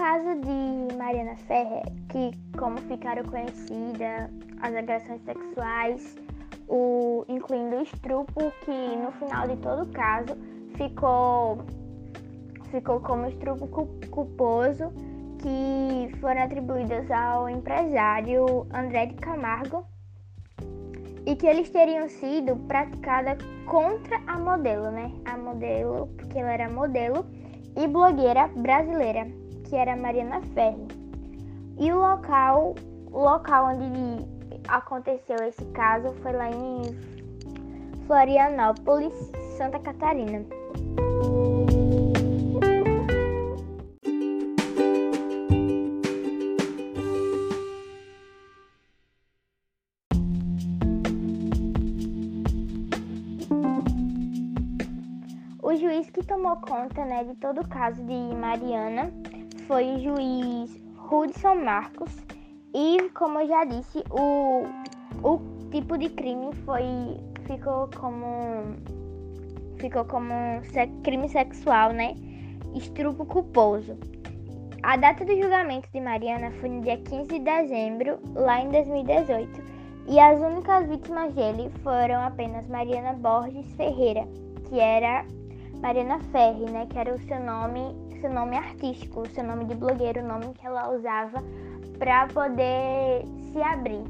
caso de Mariana Ferrer, que como ficaram conhecidas as agressões sexuais, o, incluindo o estupro, que no final de todo o caso ficou, ficou como estupro culposo, que foram atribuídas ao empresário André de Camargo e que eles teriam sido praticadas contra a modelo, né? A modelo, porque ela era modelo e blogueira brasileira, que era Mariana Ferri. E o local, o local onde aconteceu esse caso foi lá em Florianópolis, Santa Catarina. O juiz que tomou conta né, de todo o caso de Mariana foi o juiz Hudson Marcos e, como eu já disse, o, o tipo de crime foi ficou como ficou como crime sexual, né? Estrupo culposo. A data do julgamento de Mariana foi no dia 15 de dezembro, lá em 2018, e as únicas vítimas dele foram apenas Mariana Borges Ferreira, que era Mariana Ferri, né, que era o seu nome, seu nome artístico, seu nome de blogueiro, o nome que ela usava para poder se abrir.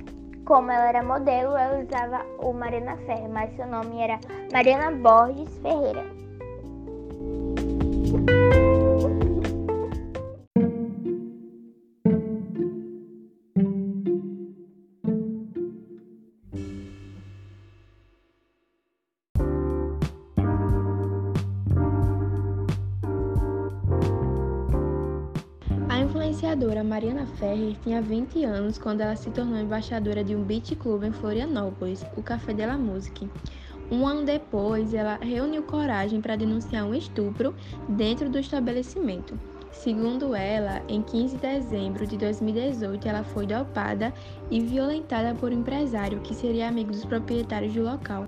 Como ela era modelo, ela usava o Mariana Ferri, mas seu nome era Mariana Borges Ferreira. Influenciadora Mariana Ferrer tinha 20 anos quando ela se tornou embaixadora de um beat club em Florianópolis, o Café de la Musique. Um ano depois, ela reuniu coragem para denunciar um estupro dentro do estabelecimento. Segundo ela, em 15 de dezembro de 2018, ela foi dopada e violentada por um empresário que seria amigo dos proprietários do local.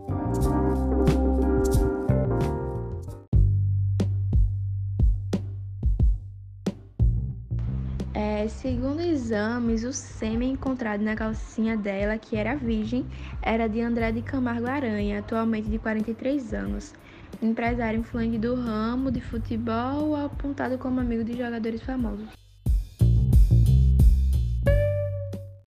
É, segundo exames, o sêmen encontrado na calcinha dela, que era virgem, era de André de Camargo Aranha, atualmente de 43 anos. Empresário influente do ramo de futebol, apontado como amigo de jogadores famosos.